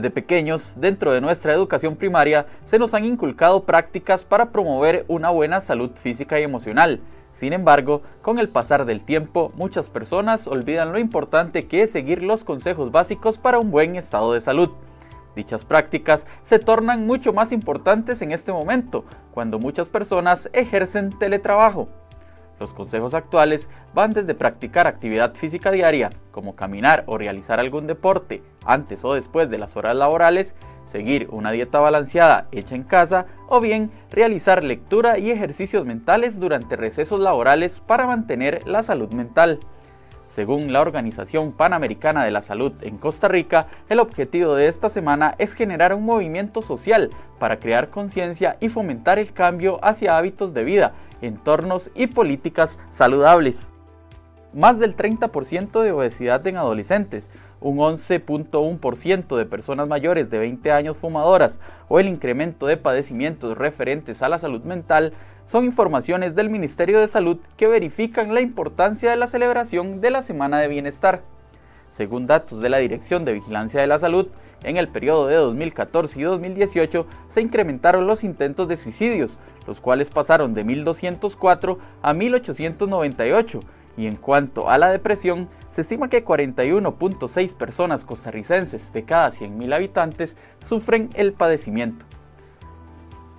Desde pequeños, dentro de nuestra educación primaria, se nos han inculcado prácticas para promover una buena salud física y emocional. Sin embargo, con el pasar del tiempo, muchas personas olvidan lo importante que es seguir los consejos básicos para un buen estado de salud. Dichas prácticas se tornan mucho más importantes en este momento, cuando muchas personas ejercen teletrabajo. Los consejos actuales van desde practicar actividad física diaria, como caminar o realizar algún deporte antes o después de las horas laborales, seguir una dieta balanceada hecha en casa o bien realizar lectura y ejercicios mentales durante recesos laborales para mantener la salud mental. Según la Organización Panamericana de la Salud en Costa Rica, el objetivo de esta semana es generar un movimiento social para crear conciencia y fomentar el cambio hacia hábitos de vida, entornos y políticas saludables. Más del 30% de obesidad en adolescentes, un 11.1% de personas mayores de 20 años fumadoras o el incremento de padecimientos referentes a la salud mental son informaciones del Ministerio de Salud que verifican la importancia de la celebración de la Semana de Bienestar. Según datos de la Dirección de Vigilancia de la Salud, en el periodo de 2014 y 2018 se incrementaron los intentos de suicidios, los cuales pasaron de 1.204 a 1.898, y en cuanto a la depresión, se estima que 41.6 personas costarricenses de cada 100.000 habitantes sufren el padecimiento.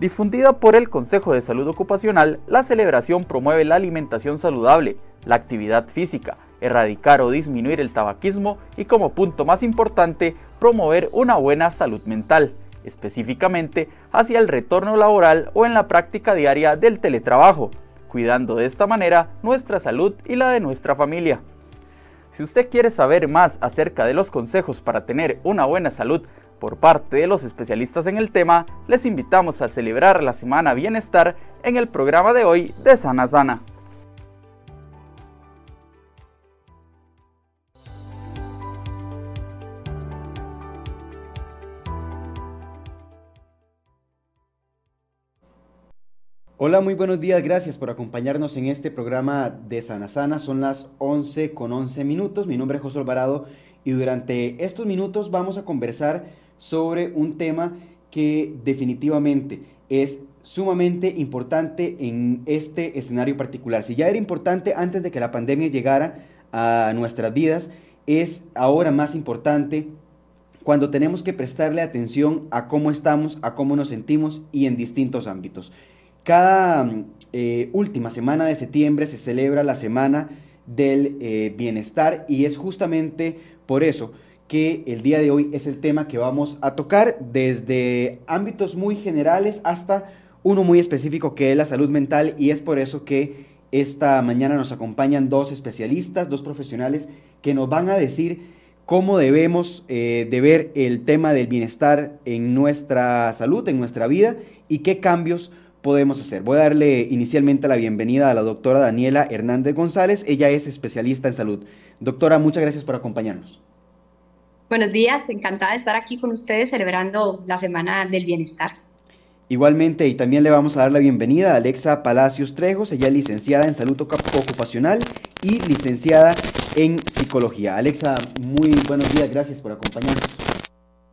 Difundida por el Consejo de Salud Ocupacional, la celebración promueve la alimentación saludable, la actividad física, erradicar o disminuir el tabaquismo y como punto más importante, promover una buena salud mental, específicamente hacia el retorno laboral o en la práctica diaria del teletrabajo, cuidando de esta manera nuestra salud y la de nuestra familia. Si usted quiere saber más acerca de los consejos para tener una buena salud, por parte de los especialistas en el tema, les invitamos a celebrar la Semana Bienestar en el programa de hoy de Sana Sana. Hola, muy buenos días, gracias por acompañarnos en este programa de Sana Sana. Son las 11 con 11 minutos, mi nombre es José Alvarado y durante estos minutos vamos a conversar sobre un tema que definitivamente es sumamente importante en este escenario particular. Si ya era importante antes de que la pandemia llegara a nuestras vidas, es ahora más importante cuando tenemos que prestarle atención a cómo estamos, a cómo nos sentimos y en distintos ámbitos. Cada eh, última semana de septiembre se celebra la Semana del eh, Bienestar y es justamente por eso que el día de hoy es el tema que vamos a tocar desde ámbitos muy generales hasta uno muy específico que es la salud mental y es por eso que esta mañana nos acompañan dos especialistas, dos profesionales que nos van a decir cómo debemos eh, ver el tema del bienestar en nuestra salud, en nuestra vida y qué cambios podemos hacer. Voy a darle inicialmente la bienvenida a la doctora Daniela Hernández González. Ella es especialista en salud. Doctora, muchas gracias por acompañarnos. Buenos días, encantada de estar aquí con ustedes celebrando la Semana del Bienestar. Igualmente, y también le vamos a dar la bienvenida a Alexa Palacios Trejos, ella es licenciada en salud ocupacional y licenciada en psicología. Alexa, muy buenos días, gracias por acompañarnos.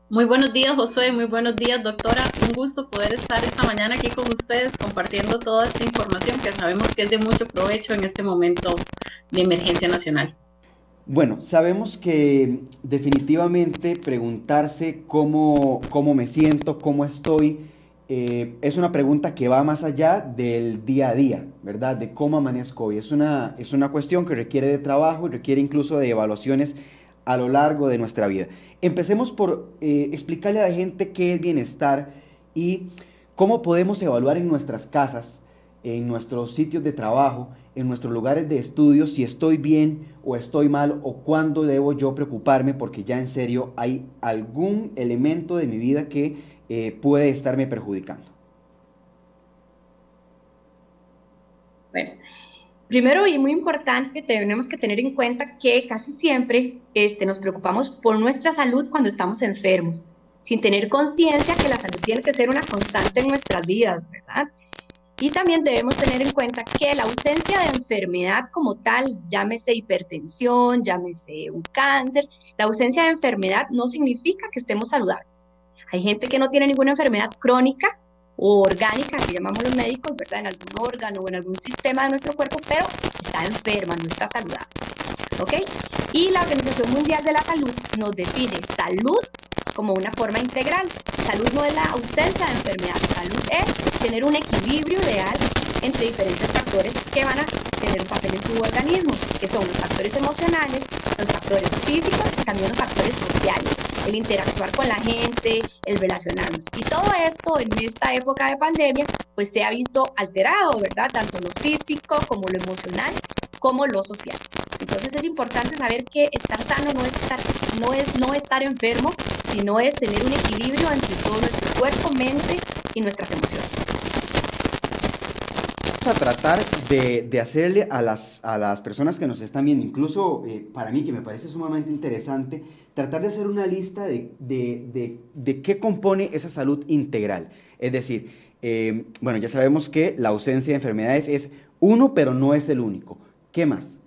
Muy buenos días, Josué, muy buenos días, doctora. Un gusto poder estar esta mañana aquí con ustedes compartiendo toda esta información que sabemos que es de mucho provecho en este momento de emergencia nacional. Bueno, sabemos que definitivamente preguntarse cómo, cómo me siento, cómo estoy, eh, es una pregunta que va más allá del día a día, ¿verdad? De cómo amanezco hoy. Es una, es una cuestión que requiere de trabajo y requiere incluso de evaluaciones a lo largo de nuestra vida. Empecemos por eh, explicarle a la gente qué es bienestar y cómo podemos evaluar en nuestras casas, en nuestros sitios de trabajo, en nuestros lugares de estudio si estoy bien o estoy mal o cuándo debo yo preocuparme porque ya en serio hay algún elemento de mi vida que eh, puede estarme perjudicando. Bueno, primero y muy importante, tenemos que tener en cuenta que casi siempre este, nos preocupamos por nuestra salud cuando estamos enfermos, sin tener conciencia que la salud tiene que ser una constante en nuestras vidas, ¿verdad? Y también debemos tener en cuenta que la ausencia de enfermedad como tal, llámese hipertensión, llámese un cáncer, la ausencia de enfermedad no significa que estemos saludables. Hay gente que no tiene ninguna enfermedad crónica o orgánica, que llamamos los médicos, ¿verdad? En algún órgano o en algún sistema de nuestro cuerpo, pero está enferma, no está saludable. ¿Ok? Y la Organización Mundial de la Salud nos define salud como una forma integral. Salud no es la ausencia de enfermedad, salud es tener un equilibrio ideal entre diferentes factores que van a tener un papel en tu organismo, que son los factores emocionales, los factores físicos y también los factores sociales, el interactuar con la gente, el relacionarnos. Y todo esto en esta época de pandemia, pues se ha visto alterado, ¿verdad? Tanto lo físico como lo emocional, como lo social. Entonces es importante saber que estar sano no es estar, no es no estar enfermo, sino es tener un equilibrio entre todo nuestro cuerpo, mente y nuestras emociones. Vamos a tratar de, hacerle a las, a las personas que nos están viendo, incluso eh, para mí que me parece sumamente interesante, tratar de hacer una lista de, de, qué compone esa salud integral. Es decir, eh, bueno, ya sabemos que la ausencia de enfermedades es uno, pero no es el único. ¿Qué más?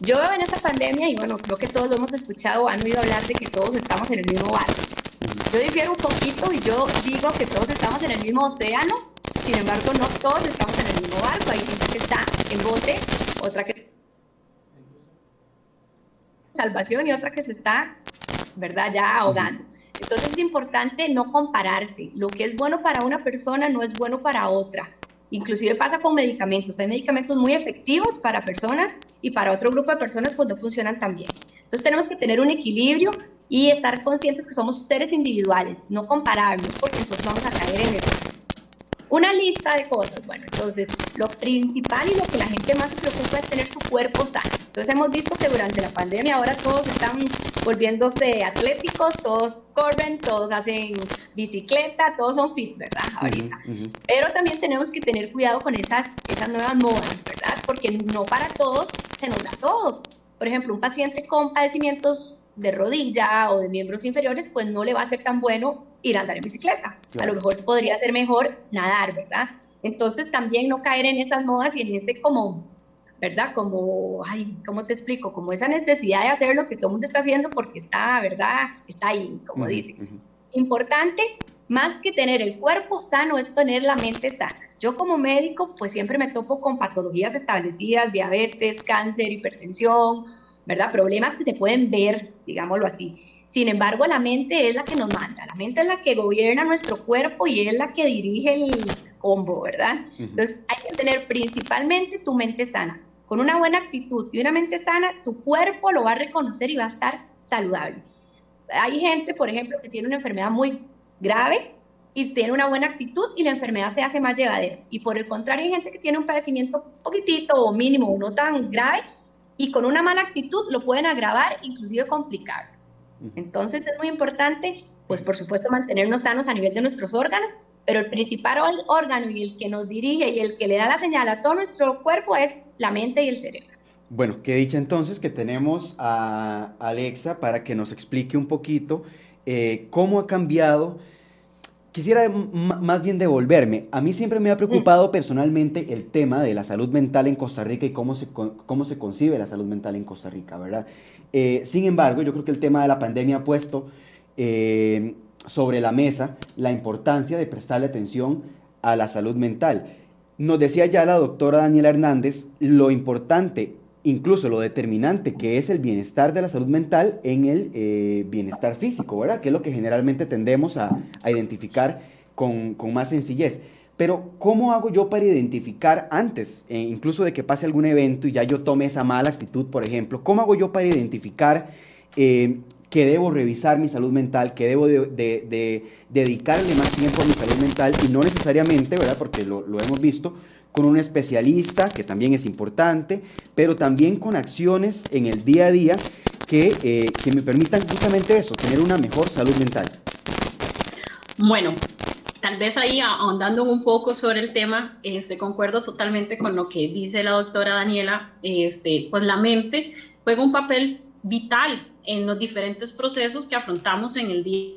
Yo veo en esta pandemia, y bueno, creo que todos lo hemos escuchado, han oído hablar de que todos estamos en el mismo barco. Yo difiero un poquito y yo digo que todos estamos en el mismo océano, sin embargo, no todos estamos en el mismo barco. Hay gente que está en bote, otra que salvación y otra que se está, ¿verdad?, ya ahogando. Entonces es importante no compararse. Lo que es bueno para una persona no es bueno para otra. Inclusive pasa con medicamentos. Hay medicamentos muy efectivos para personas y para otro grupo de personas pues no funcionan tan bien. Entonces tenemos que tener un equilibrio y estar conscientes que somos seres individuales, no comparables, porque entonces vamos a caer en eso. Una lista de cosas. Bueno, entonces lo principal y lo que la gente más se preocupa es tener su cuerpo sano. Entonces hemos visto que durante la pandemia ahora todos están volviéndose atléticos, todos corren, todos hacen bicicleta, todos son fit, ¿verdad? Ahorita. Pero también tenemos que tener cuidado con esas, esas nuevas modas, ¿verdad? Porque no para todos se nos da todo. Por ejemplo, un paciente con padecimientos de rodilla o de miembros inferiores, pues no le va a ser tan bueno ir a andar en bicicleta. A lo mejor podría ser mejor nadar, ¿verdad? Entonces también no caer en esas modas y en este como, ¿verdad? Como, ay, ¿cómo te explico? Como esa necesidad de hacer lo que todo el mundo está haciendo porque está, ¿verdad? Está ahí, como dice. Importante, más que tener el cuerpo sano, es tener la mente sana. Yo como médico, pues siempre me topo con patologías establecidas, diabetes, cáncer, hipertensión, ¿verdad? Problemas que se pueden ver, digámoslo así. Sin embargo, la mente es la que nos manda, la mente es la que gobierna nuestro cuerpo y es la que dirige el combo, ¿verdad? Entonces, hay que tener principalmente tu mente sana. Con una buena actitud y una mente sana, tu cuerpo lo va a reconocer y va a estar saludable. Hay gente, por ejemplo, que tiene una enfermedad muy grave y tiene una buena actitud y la enfermedad se hace más llevadera. Y por el contrario, hay gente que tiene un padecimiento poquitito o mínimo no tan grave y con una mala actitud lo pueden agravar, inclusive complicar. Entonces es muy importante, pues por supuesto, mantenernos sanos a nivel de nuestros órganos, pero el principal órgano y el que nos dirige y el que le da la señal a todo nuestro cuerpo es la mente y el cerebro. Bueno, qué dicha entonces que tenemos a Alexa para que nos explique un poquito eh, cómo ha cambiado. Quisiera más bien devolverme. A mí siempre me ha preocupado personalmente el tema de la salud mental en Costa Rica y cómo se, cómo se concibe la salud mental en Costa Rica, ¿verdad? Eh, sin embargo, yo creo que el tema de la pandemia ha puesto eh, sobre la mesa la importancia de prestarle atención a la salud mental. Nos decía ya la doctora Daniela Hernández lo importante, incluso lo determinante que es el bienestar de la salud mental en el eh, bienestar físico, ¿verdad? Que es lo que generalmente tendemos a, identificar con, con más sencillez. Pero ¿cómo hago yo para identificar antes, eh, incluso de que pase algún evento y ya yo tome esa mala actitud, por ejemplo? ¿Cómo hago yo para identificar que debo revisar mi salud mental, que debo de, dedicarle más tiempo a mi salud mental y no necesariamente, ¿verdad? Porque lo, hemos visto, con un especialista, que también es importante, pero también con acciones en el día a día que, eh, que me permitan justamente eso, tener una mejor salud mental. Bueno, tal vez ahí ahondando un poco sobre el tema, este, concuerdo totalmente con lo que dice la doctora Daniela, este, pues la mente juega un papel vital en los diferentes procesos que afrontamos en el día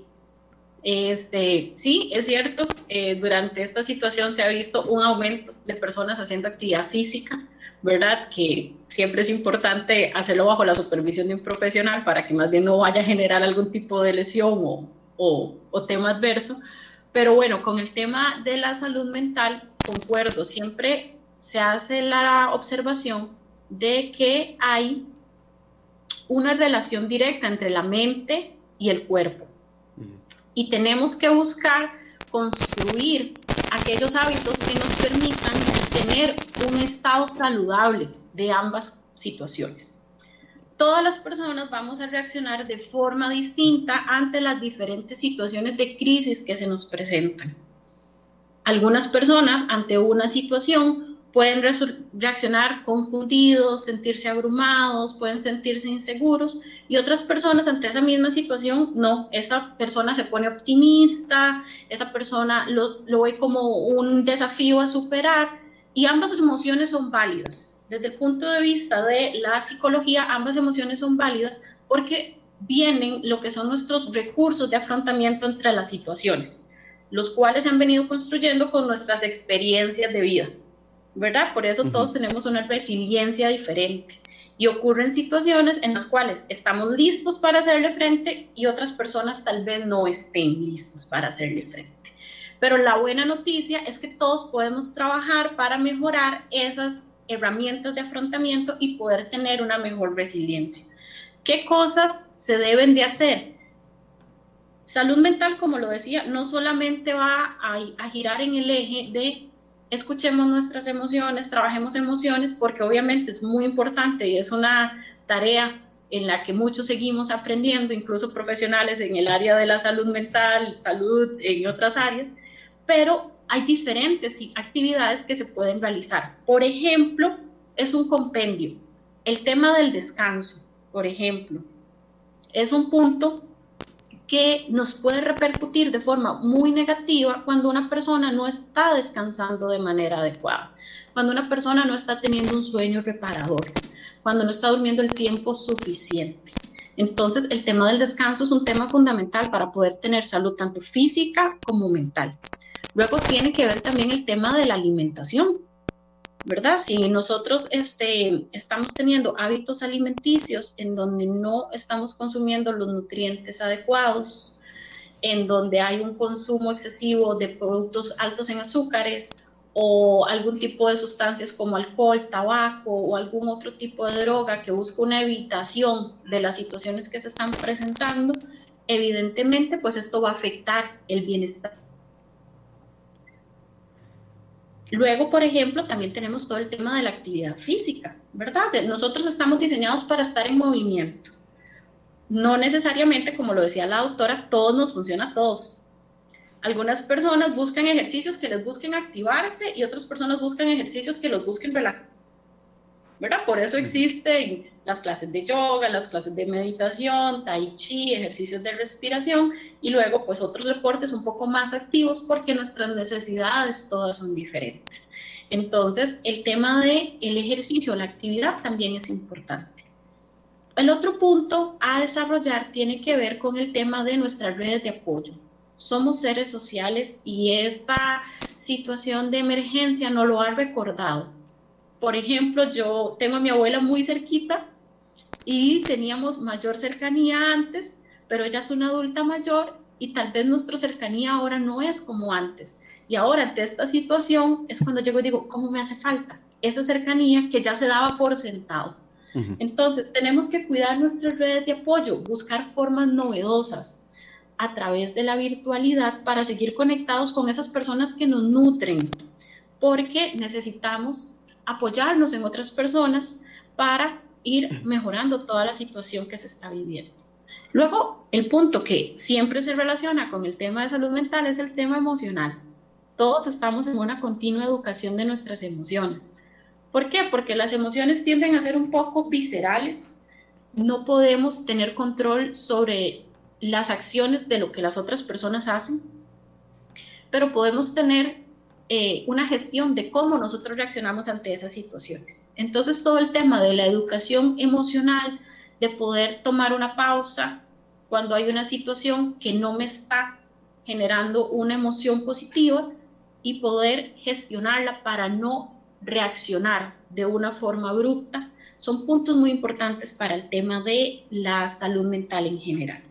Este, sí, es cierto, eh, durante esta situación se ha visto un aumento de personas haciendo actividad física, ¿verdad? Que siempre es importante hacerlo bajo la supervisión de un profesional para que más bien no vaya a generar algún tipo de lesión o, o, o tema adverso. Pero bueno, con el tema de la salud mental, concuerdo, siempre se hace la observación de que hay una relación directa entre la mente y el cuerpo. Y tenemos que buscar construir aquellos hábitos que nos permitan tener un estado saludable de ambas situaciones. Todas las personas vamos a reaccionar de forma distinta ante las diferentes situaciones de crisis que se nos presentan. Algunas personas ante una situación pueden reaccionar confundidos, sentirse abrumados, pueden sentirse inseguros y otras personas ante esa misma situación, no, esa persona se pone optimista, esa persona lo, ve como un desafío a superar y ambas emociones son válidas. Desde el punto de vista de la psicología, ambas emociones son válidas porque vienen lo que son nuestros recursos de afrontamiento entre las situaciones, los cuales se han venido construyendo con nuestras experiencias de vida. ¿Verdad? Por eso todos tenemos una resiliencia diferente. Y ocurren situaciones en las cuales estamos listos para hacerle frente y otras personas tal vez no estén listos para hacerle frente. Pero la buena noticia es que todos podemos trabajar para mejorar esas herramientas de afrontamiento y poder tener una mejor resiliencia. ¿Qué cosas se deben de hacer? Salud mental, como lo decía, no solamente va a, a girar en el eje de escuchemos nuestras emociones, trabajemos emociones, porque obviamente es muy importante y es una tarea en la que muchos seguimos aprendiendo, incluso profesionales en el área de la salud mental, salud en otras áreas, pero hay diferentes actividades que se pueden realizar. Por ejemplo, es un compendio. El tema del descanso, por ejemplo, es un punto que nos puede repercutir de forma muy negativa cuando una persona no está descansando de manera adecuada, cuando una persona no está teniendo un sueño reparador, cuando no está durmiendo el tiempo suficiente. Entonces, el tema del descanso es un tema fundamental para poder tener salud tanto física como mental. Luego tiene que ver también el tema de la alimentación. ¿Verdad? Si nosotros este, estamos teniendo hábitos alimenticios en donde no estamos consumiendo los nutrientes adecuados, en donde hay un consumo excesivo de productos altos en azúcares o algún tipo de sustancias como alcohol, tabaco o algún otro tipo de droga que busca una evitación de las situaciones que se están presentando, evidentemente pues esto va a afectar el bienestar Luego, por ejemplo, también tenemos todo el tema de la actividad física, ¿verdad? Nosotros estamos diseñados para estar en movimiento. No necesariamente, como lo decía la doctora, todos nos funciona a todos. Algunas personas buscan ejercicios que les busquen activarse y otras personas buscan ejercicios que los busquen relajar ¿verdad? Por eso existen las clases de yoga, las clases de meditación, tai chi, ejercicios de respiración y luego pues otros deportes un poco más activos porque nuestras necesidades todas son diferentes. Entonces, el tema de el ejercicio, la actividad también es importante. El otro punto a desarrollar tiene que ver con el tema de nuestras redes de apoyo. Somos seres sociales y esta situación de emergencia no lo ha recordado por ejemplo, yo tengo a mi abuela muy cerquita y teníamos mayor cercanía antes, pero ella es una adulta mayor y tal vez nuestra cercanía ahora no es como antes. Y ahora ante esta situación es cuando llego y digo, ¿cómo me hace falta? Esa cercanía que ya se daba por sentado. Entonces, tenemos que cuidar nuestras redes de apoyo, buscar formas novedosas a través de la virtualidad para seguir conectados con esas personas que nos nutren, porque necesitamos apoyarnos en otras personas para ir mejorando toda la situación que se está viviendo. Luego, el punto que siempre se relaciona con el tema de salud mental es el tema emocional. Todos estamos en una continua educación de nuestras emociones. ¿Por qué? Porque las emociones tienden a ser un poco viscerales. No podemos tener control sobre las acciones de lo que las otras personas hacen, pero podemos tener eh, una gestión de cómo nosotros reaccionamos ante esas situaciones. Entonces, todo el tema de la educación emocional, de poder tomar una pausa cuando hay una situación que no me está generando una emoción positiva y poder gestionarla para no reaccionar de una forma abrupta, son puntos muy importantes para el tema de la salud mental en general.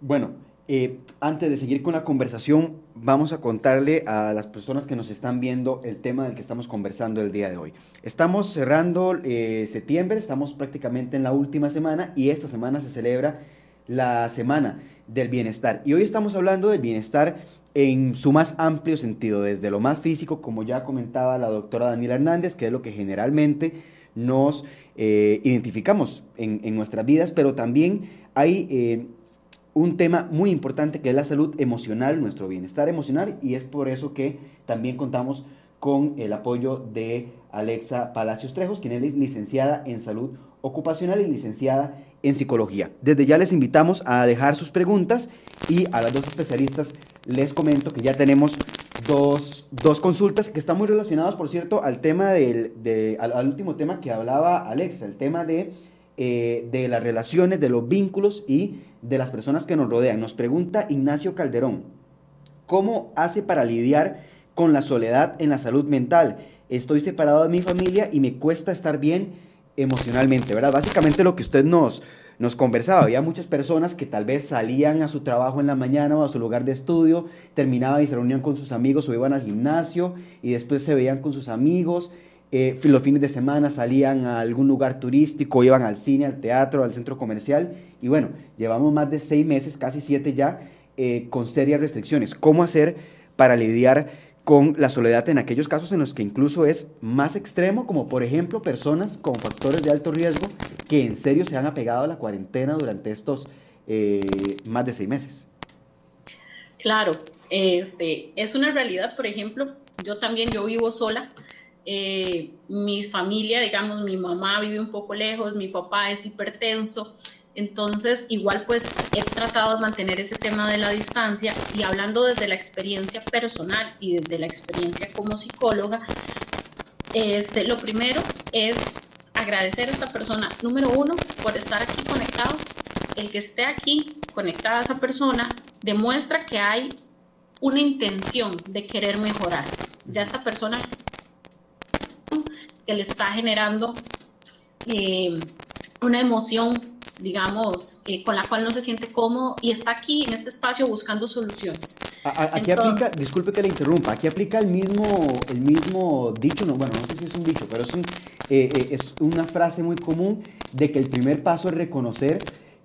Bueno, eh, antes de seguir con la conversación, vamos a contarle a las personas que nos están viendo el tema del que estamos conversando el día de hoy. Estamos cerrando eh, septiembre, estamos prácticamente en la última semana y esta semana se celebra la Semana del Bienestar. Y hoy estamos hablando del bienestar en su más amplio sentido, desde lo más físico, como ya comentaba la doctora Daniela Hernández, que es lo que generalmente nos eh, identificamos en, nuestras vidas, pero también hay un tema muy importante que es la salud emocional, nuestro bienestar emocional, y es por eso que también contamos con el apoyo de Alexa Palacios Trejos, quien es licenciada en salud ocupacional y licenciada en psicología. Desde ya les invitamos a dejar sus preguntas y a las dos especialistas les comento que ya tenemos dos, consultas que están muy relacionadas, por cierto, al tema del, al último tema que hablaba Alexa, el tema de eh, de las relaciones, de los vínculos y de las personas que nos rodean. Nos pregunta Ignacio Calderón, ¿cómo hace para lidiar con la soledad en la salud mental? Estoy separado de mi familia y me cuesta estar bien emocionalmente, ¿verdad? Básicamente lo que usted nos, nos conversaba, había muchas personas que tal vez salían a su trabajo en la mañana o a su lugar de estudio, terminaban y se reunían con sus amigos o iban al gimnasio y después se veían con sus amigos eh, los fines de semana salían a algún lugar turístico, iban al cine, al teatro, al centro comercial. Y bueno, llevamos más de seis meses, casi siete ya, eh, con serias restricciones. ¿Cómo hacer para lidiar con la soledad en aquellos casos en los que incluso es más extremo, como por ejemplo personas con factores de alto riesgo que en serio se han apegado a la cuarentena durante estos eh, más de seis meses? Claro, este, es una realidad, por ejemplo, yo también, yo vivo sola, eh, mi familia, digamos, mi mamá vive un poco lejos, mi papá es hipertenso, entonces igual pues he tratado de mantener ese tema de la distancia y hablando desde la experiencia personal y desde la experiencia como psicóloga, este, lo primero es agradecer a esta persona, número uno, por estar aquí conectado. El que esté aquí conectada a esa persona demuestra que hay una intención de querer mejorar. Ya esta persona que le está generando eh, una emoción, digamos, eh, con la cual no se siente cómodo y está aquí en este espacio buscando soluciones. aquí aplica, disculpe que le interrumpa, aquí aplica el mismo, el mismo dicho, no, bueno, no sé si es un dicho, pero es, eh, es una frase muy común de que el primer paso es reconocer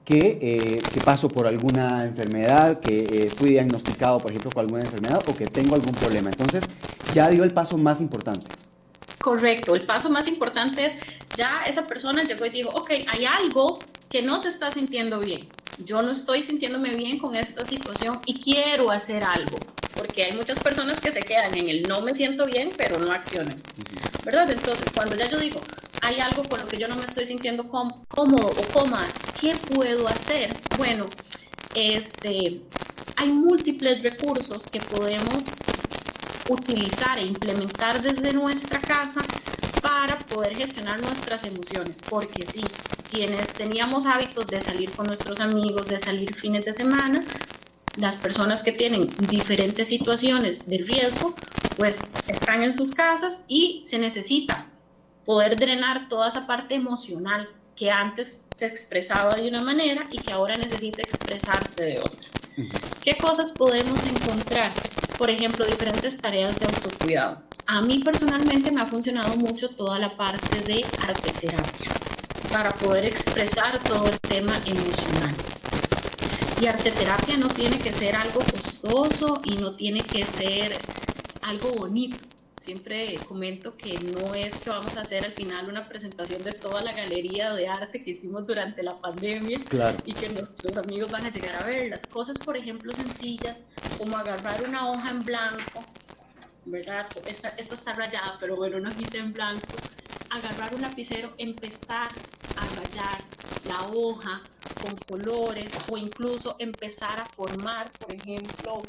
que, que, paso por alguna enfermedad, que fui diagnosticado, por ejemplo, con alguna enfermedad o que tengo algún problema. Entonces, ya dio el paso más importante. Correcto, el paso más importante es ya esa persona llegó y dijo, ok, hay algo que no se está sintiendo bien. Yo no estoy sintiéndome bien con esta situación y quiero hacer algo, porque hay muchas personas que se quedan en el no me siento bien, pero no accionan. ¿Verdad? Entonces, cuando ya yo digo, hay algo con lo que yo no me estoy sintiendo cómodo o cómoda, ¿qué puedo hacer? Bueno, este, hay múltiples recursos que podemos utilizar e implementar desde nuestra casa para poder gestionar nuestras emociones, porque sí, quienes teníamos hábitos de salir con nuestros amigos, de salir fines de semana, las personas que tienen diferentes situaciones de riesgo, pues están en sus casas y se necesita poder drenar toda esa parte emocional que antes se expresaba de una manera y que ahora necesita expresarse de otra. ¿Qué cosas podemos encontrar? Por ejemplo, diferentes tareas de autocuidado. A mí personalmente me ha funcionado mucho toda la parte de arte terapia para poder expresar todo el tema emocional. Y arte terapia no tiene que ser algo costoso y no tiene que ser algo bonito. Siempre comento que no es que vamos a hacer al final una presentación de toda la galería de arte que hicimos durante la pandemia y que nuestros amigos van a llegar a ver. Las cosas, por ejemplo, sencillas, como agarrar una hoja en blanco, ¿verdad? Esta, esta está rayada, pero bueno, una hojita en blanco, agarrar un lapicero, empezar a rayar la hoja con colores o incluso empezar a formar, por ejemplo,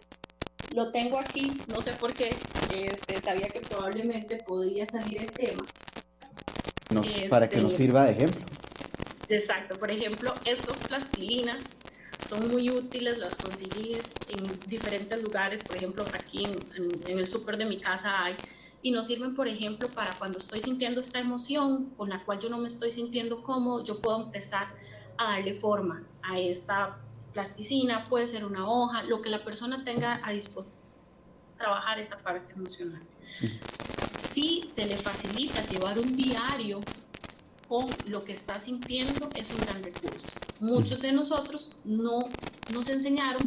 lo tengo aquí, no sé por qué, este, sabía que probablemente podría salir el tema. para que nos este, sirva de ejemplo. Exacto, por ejemplo, estas plastilinas son muy útiles, las conseguí en diferentes lugares, por ejemplo, aquí en, el súper de mi casa hay, y nos sirven, por ejemplo, para cuando estoy sintiendo esta emoción con la cual yo no me estoy sintiendo cómodo, yo puedo empezar a darle forma a esta plasticina, puede ser una hoja, lo que la persona tenga a disposición trabajar esa parte emocional. Si se le facilita llevar un diario con lo que está sintiendo, es un gran recurso. Muchos de nosotros no nos enseñaron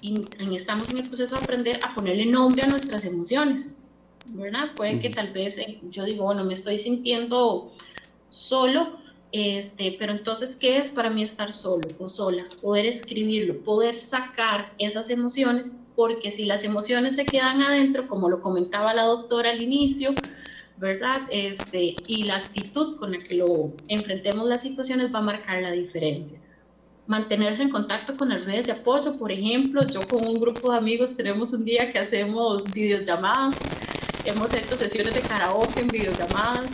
y estamos en el proceso de aprender a ponerle nombre a nuestras emociones, ¿verdad? Puede que tal vez eh, yo digo, bueno, me estoy sintiendo solo, este, pero entonces, ¿qué es para mí estar solo o sola? Poder escribirlo, poder sacar esas emociones, porque si las emociones se quedan adentro, como lo comentaba la doctora al inicio, ¿verdad? Este, y la actitud con la que lo enfrentemos las situaciones va a marcar la diferencia. Mantenerse en contacto con las redes de apoyo, por ejemplo, yo con un grupo de amigos tenemos un día que hacemos videollamadas, hemos hecho sesiones de karaoke en videollamadas,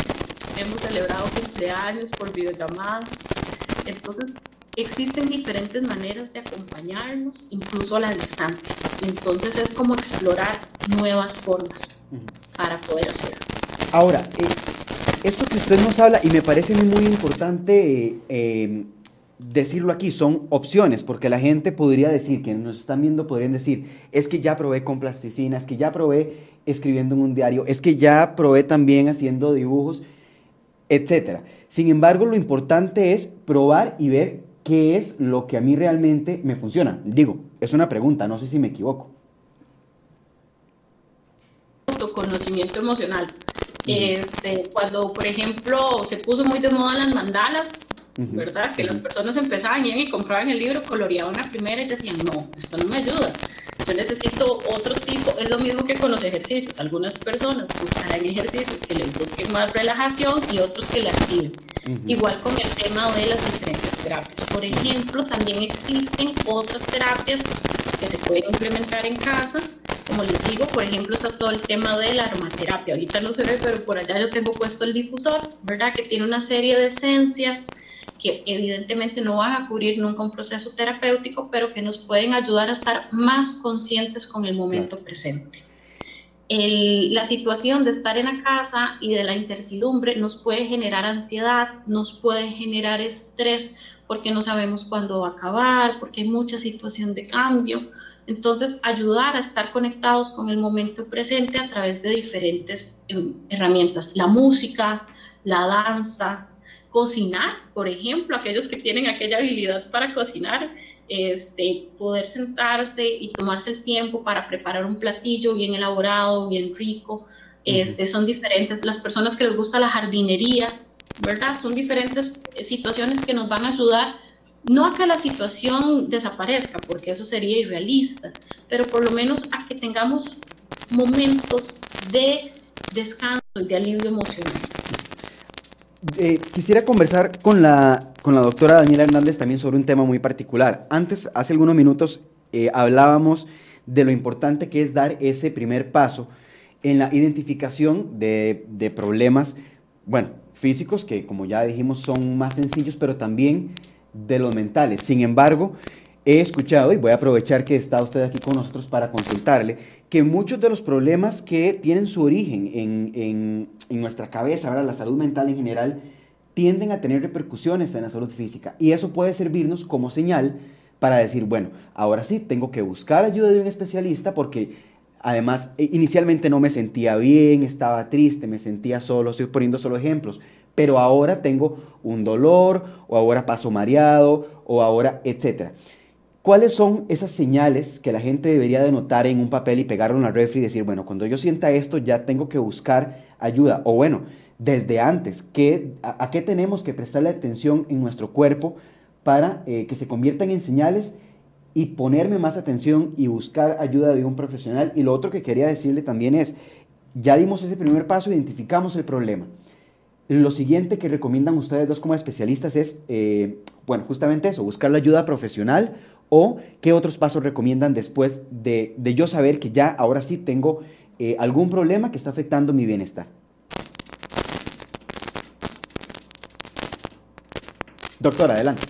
hemos celebrado cumpleaños por videollamadas. Entonces, existen diferentes maneras de acompañarnos, incluso a la distancia. Entonces, es como explorar nuevas formas para poder hacerlo. Ahora, eh, esto que usted nos habla, y me parece muy importante eh, decirlo aquí, son opciones, porque la gente podría decir, que nos están viendo, podrían decir, es que ya probé con plasticina, es que ya probé escribiendo en un diario, es que ya probé también haciendo dibujos etcétera. Sin embargo, lo importante es probar y ver qué es lo que a mí realmente me funciona. Digo, es una pregunta, no sé si me equivoco. Autoconocimiento emocional. este, cuando, por ejemplo, se puso muy de moda las mandalas, ¿verdad? Que las personas empezaban y compraban el libro, coloreaban la primera y decían, no, esto no me ayuda. Yo necesito otro tipo, es lo mismo que con los ejercicios. Algunas personas buscarán ejercicios que les busquen más relajación y otros que le activen. Igual con el tema de las diferentes terapias. Por ejemplo, también existen otras terapias que se pueden implementar en casa. Como les digo, por ejemplo, está todo el tema de la aromaterapia. Ahorita no se ve, pero por allá yo tengo puesto el difusor, ¿verdad? Que tiene una serie de esencias que evidentemente no van a cubrir nunca un proceso terapéutico, pero que nos pueden ayudar a estar más conscientes con el momento presente. la situación de estar en la casa y de la incertidumbre nos puede generar ansiedad, nos puede generar estrés porque no sabemos cuándo va a acabar, porque hay mucha situación de cambio. Entonces, ayudar a estar conectados con el momento presente a través de diferentes em, herramientas, la música, la danza, cocinar, por ejemplo, aquellos que tienen aquella habilidad para cocinar, este, poder sentarse y tomarse el tiempo para preparar un platillo bien elaborado, bien rico, este, son diferentes. Las personas que les gusta la jardinería, ¿verdad? Son diferentes situaciones que nos van a ayudar, no a que la situación desaparezca, porque eso sería irrealista, pero por lo menos a que tengamos momentos de descanso y de alivio emocional. Eh, quisiera conversar con la, con la doctora Daniela Hernández también sobre un tema muy particular. Antes, hace algunos minutos, eh, hablábamos de lo importante que es dar ese primer paso en la identificación de, de problemas, bueno, físicos, que como ya dijimos son más sencillos, pero también de los mentales. Sin embargo, he escuchado, y voy a aprovechar que está usted aquí con nosotros para consultarle, que muchos de los problemas que tienen su origen en, nuestra cabeza, ahora la salud mental en general, tienden a tener repercusiones en la salud física. Y eso puede servirnos como señal para decir, bueno, ahora sí, tengo que buscar ayuda de un especialista porque además e, inicialmente no me sentía bien, estaba triste, me sentía solo, estoy poniendo solo ejemplos, pero ahora tengo un dolor o ahora paso mareado o ahora, etcétera. ¿Cuáles son esas señales que la gente debería de notar en un papel y pegarlo en la refri y decir, bueno, cuando yo sienta esto ya tengo que buscar ayuda? O bueno, desde antes, ¿qué, a, qué tenemos que prestarle atención en nuestro cuerpo para eh, que se conviertan en señales y ponerme más atención y buscar ayuda de un profesional? Y lo otro que quería decirle también es, ya dimos ese primer paso, identificamos el problema. Lo siguiente que recomiendan ustedes dos como especialistas es, eh, bueno, justamente eso, buscar la ayuda profesional ¿O qué otros pasos recomiendan después de, yo saber que ya ahora sí tengo eh, algún problema que está afectando mi bienestar? Doctora, adelante.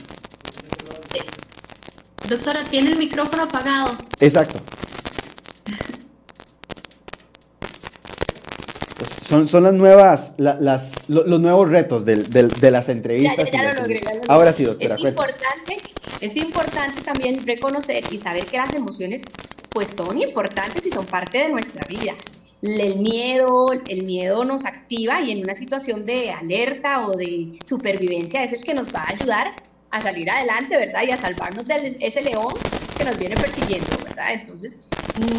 Doctora, tiene el micrófono apagado. Exacto. Son, son las nuevas, las, los nuevos retos de las entrevistas. Ya, lo logré, Ahora sí, doctora. Es importante, es importante también reconocer y saber que las emociones pues son importantes y son parte de nuestra vida. El miedo, el miedo nos activa y en una situación de alerta o de supervivencia es el que nos va a ayudar a salir adelante, ¿verdad? Y a salvarnos de ese león que nos viene persiguiendo, ¿verdad? Entonces,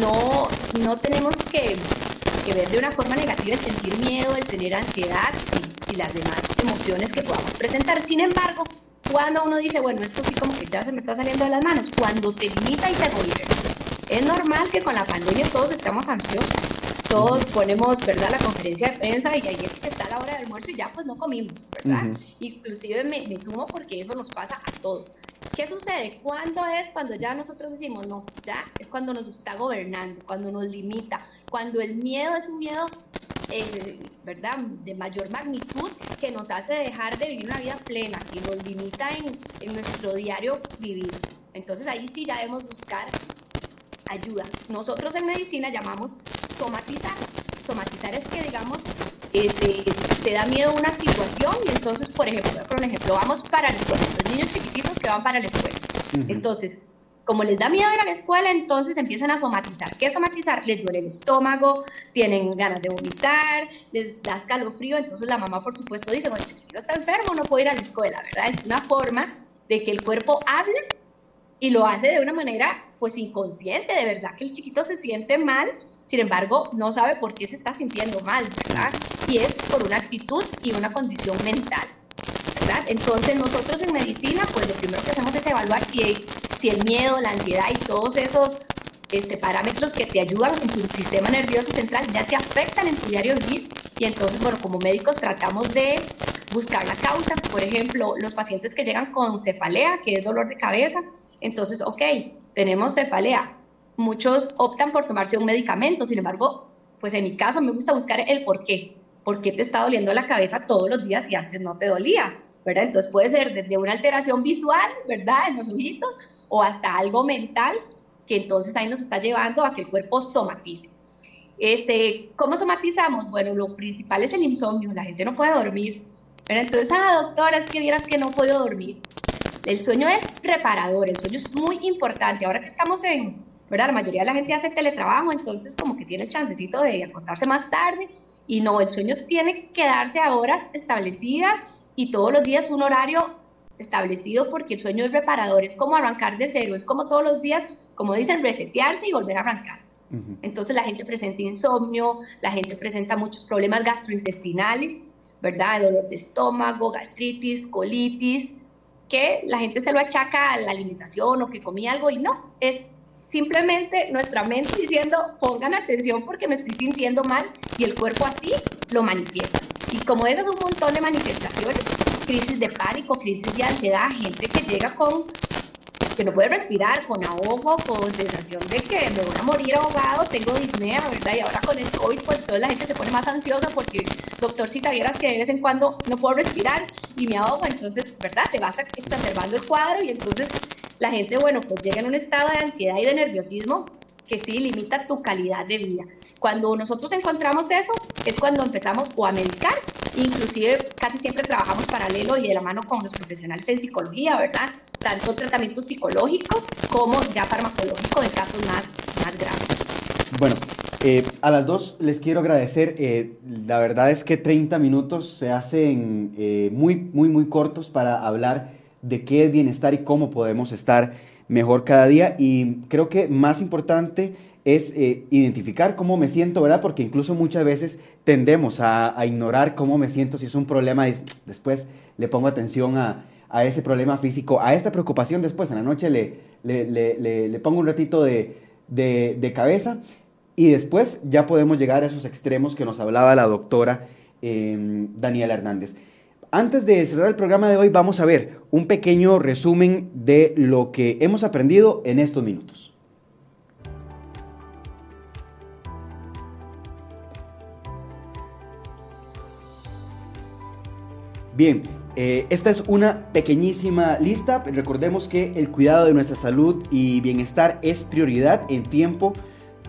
no, no tenemos que que ver de una forma negativa el sentir miedo, el tener ansiedad y, las demás emociones que podamos presentar. Sin embargo, cuando uno dice, bueno, esto sí como que ya se me está saliendo de las manos, cuando te limita y te gobierna. Es normal que con la pandemia todos estamos ansiosos, todos ponemos, ¿verdad?, la conferencia de prensa y ahí es que está la hora del almuerzo y ya pues no comimos, ¿verdad? Inclusive me, me sumo porque eso nos pasa a todos. ¿Qué sucede? ¿Cuándo es cuando ya nosotros decimos no? Ya es cuando nos está gobernando, cuando nos limita, cuando el miedo es un miedo, eh, ¿verdad?, de mayor magnitud que nos hace dejar de vivir una vida plena y nos limita en, en nuestro diario vivir. Entonces ahí sí ya debemos buscar ayuda. Nosotros en medicina llamamos somatizar. Somatizar es que, digamos, este, te da miedo una situación y entonces, por ejemplo, por ejemplo, vamos para la escuela, los niños chiquititos que van para la escuela. Entonces, como les da miedo ir a la escuela, entonces empiezan a somatizar. ¿Qué somatizar? Les duele el estómago, tienen ganas de vomitar, les da escalofrío, entonces la mamá por supuesto dice, bueno, el chiquito está enfermo, no puede ir a la escuela, ¿verdad? Es una forma de que el cuerpo hable y lo hace de una manera pues inconsciente, de verdad que el chiquito se siente mal sin embargo, no sabe por qué se está sintiendo mal, ¿verdad? Y es por una actitud y una condición mental, ¿verdad? Entonces nosotros en medicina, pues lo primero que hacemos es evaluar si, si el miedo, la ansiedad y todos esos este, parámetros que te ayudan en tu sistema nervioso central ya te afectan en tu diario vivir. Y entonces, bueno, como médicos tratamos de buscar la causa. Por ejemplo, los pacientes que llegan con cefalea, que es dolor de cabeza, entonces, ok, tenemos cefalea, muchos optan por tomarse un medicamento, sin embargo, pues en mi caso me gusta buscar el por qué. ¿Por qué te está doliendo la cabeza todos los días y antes no te dolía? ¿verdad? Entonces puede ser desde una alteración visual, ¿verdad? En los ojitos, o hasta algo mental, que entonces ahí nos está llevando a que el cuerpo somatice. Este, ¿Cómo somatizamos? Bueno, lo principal es el insomnio, la gente no puede dormir. Pero entonces, ah, doctora, es que vieras que no puedo dormir. El sueño es reparador, el sueño es muy importante. Ahora que estamos en, ¿verdad? La mayoría de la gente hace teletrabajo, entonces como que tiene el chancecito de acostarse más tarde y no, el sueño tiene que darse a horas establecidas y todos los días un horario establecido porque el sueño es reparador, es como arrancar de cero, es como todos los días, como dicen, resetearse y volver a arrancar. Entonces la gente presenta insomnio, la gente presenta muchos problemas gastrointestinales, ¿verdad? Dolor de estómago, gastritis, colitis, que la gente se lo achaca a la alimentación o que comía algo y no, es simplemente nuestra mente diciendo, pongan atención porque me estoy sintiendo mal y el cuerpo así lo manifiesta. Y como eso es un montón de manifestaciones, crisis de pánico, crisis de ansiedad, gente que llega con que no puede respirar, con ahogo, con sensación de que me voy a morir ahogado, tengo disnea, ¿verdad? Y ahora con el COVID, pues toda la gente se pone más ansiosa porque, doctor, si te vieras que de vez en cuando no puedo respirar y me ahogo, entonces, ¿verdad? Se va exacerbando el cuadro y entonces la gente, bueno, pues llega en un estado de ansiedad y de nerviosismo que sí limita tu calidad de vida. Cuando nosotros encontramos eso, es cuando empezamos o a medicar, inclusive casi siempre trabajamos paralelo y de la mano con los profesionales en psicología, ¿verdad? Tanto tratamiento psicológico como ya farmacológico en casos más, más graves. Bueno, eh, a las dos les quiero agradecer. Eh, la verdad es que 30 minutos se hacen eh, muy, muy, muy cortos para hablar de qué es bienestar y cómo podemos estar mejor cada día. Y creo que más importante es eh, identificar cómo me siento, ¿verdad? Porque incluso muchas veces tendemos a, ignorar cómo me siento si es un problema. Después le pongo atención a, ese problema físico, a esta preocupación después. En la noche le, le, pongo un ratito de, cabeza y después ya podemos llegar a esos extremos que nos hablaba la doctora eh, Daniela Hernández. Antes de cerrar el programa de hoy, vamos a ver un pequeño resumen de lo que hemos aprendido en estos minutos. Bien, Eh, esta es una pequeñísima lista. Recordemos que el cuidado de nuestra salud y bienestar es prioridad en tiempo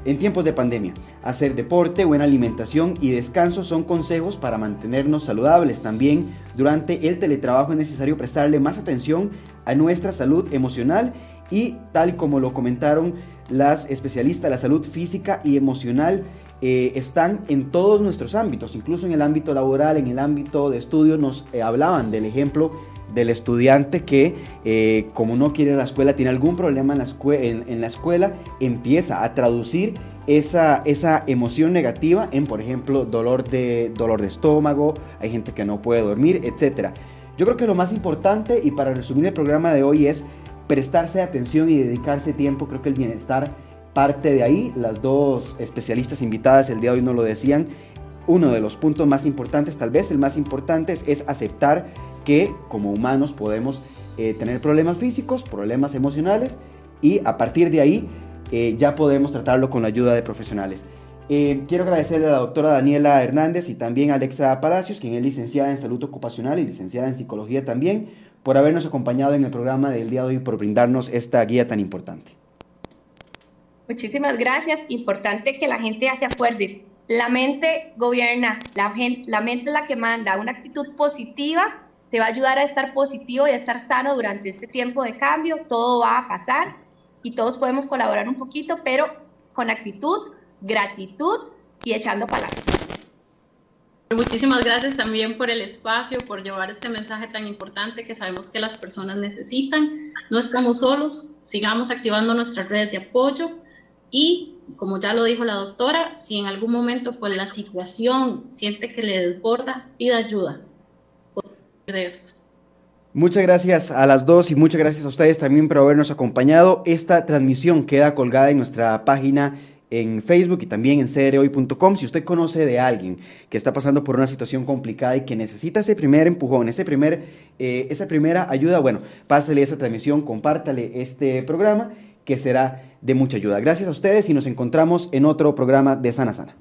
en tiempos de pandemia, hacer deporte, buena alimentación y descanso son consejos para mantenernos saludables. También durante el teletrabajo es necesario prestarle más atención a nuestra salud emocional y tal como lo comentaron las especialistas la salud física y emocional, eh, están en todos nuestros ámbitos, incluso en el ámbito laboral, en el ámbito de estudio, nos eh, hablaban del ejemplo del estudiante que eh, como no quiere la escuela, tiene algún problema en la, en, la escuela, empieza a traducir esa, esa, emoción negativa en, por ejemplo, dolor de, dolor de estómago, hay gente que no puede dormir, etc. Yo creo que lo más importante, y para resumir el programa de hoy, es prestarse atención y dedicarse tiempo. Creo que el bienestar parte de ahí. Las dos especialistas invitadas el día de hoy nos lo decían. Uno de los puntos más importantes, tal vez el más importante, es aceptar que como humanos podemos eh, tener problemas físicos, problemas emocionales y a partir de ahí eh, ya podemos tratarlo con la ayuda de profesionales. Eh, quiero agradecerle a la doctora Daniela Hernández y también a Alexa Palacios, quien es licenciada en salud ocupacional y licenciada en psicología también, por habernos acompañado en el programa del día de hoy y por brindarnos esta guía tan importante. Muchísimas gracias. Importante que la gente se acuerde. La mente gobierna, la, mente es la que manda. Una actitud positiva te va a ayudar a estar positivo y a estar sano durante este tiempo de cambio. Todo va a pasar y todos podemos colaborar un poquito, pero con actitud, gratitud y echando palabras. Muchísimas gracias también por el espacio, por llevar este mensaje tan importante que sabemos que las personas necesitan. No estamos solos, sigamos activando nuestras redes de apoyo y, como ya lo dijo la doctora, si en algún momento pues la situación siente que le desborda, pida ayuda de esto. Muchas gracias a las dos y muchas gracias a ustedes también por habernos acompañado. Esta transmisión queda colgada en nuestra página en Facebook y también en crhoy.com. Si usted conoce de alguien que está pasando por una situación complicada y que necesita ese primer empujón, ese primer, eh, esa primera ayuda, bueno, pásale esa transmisión, compártale este programa que será de mucha ayuda. Gracias a ustedes y nos encontramos en otro programa de Sana Sana.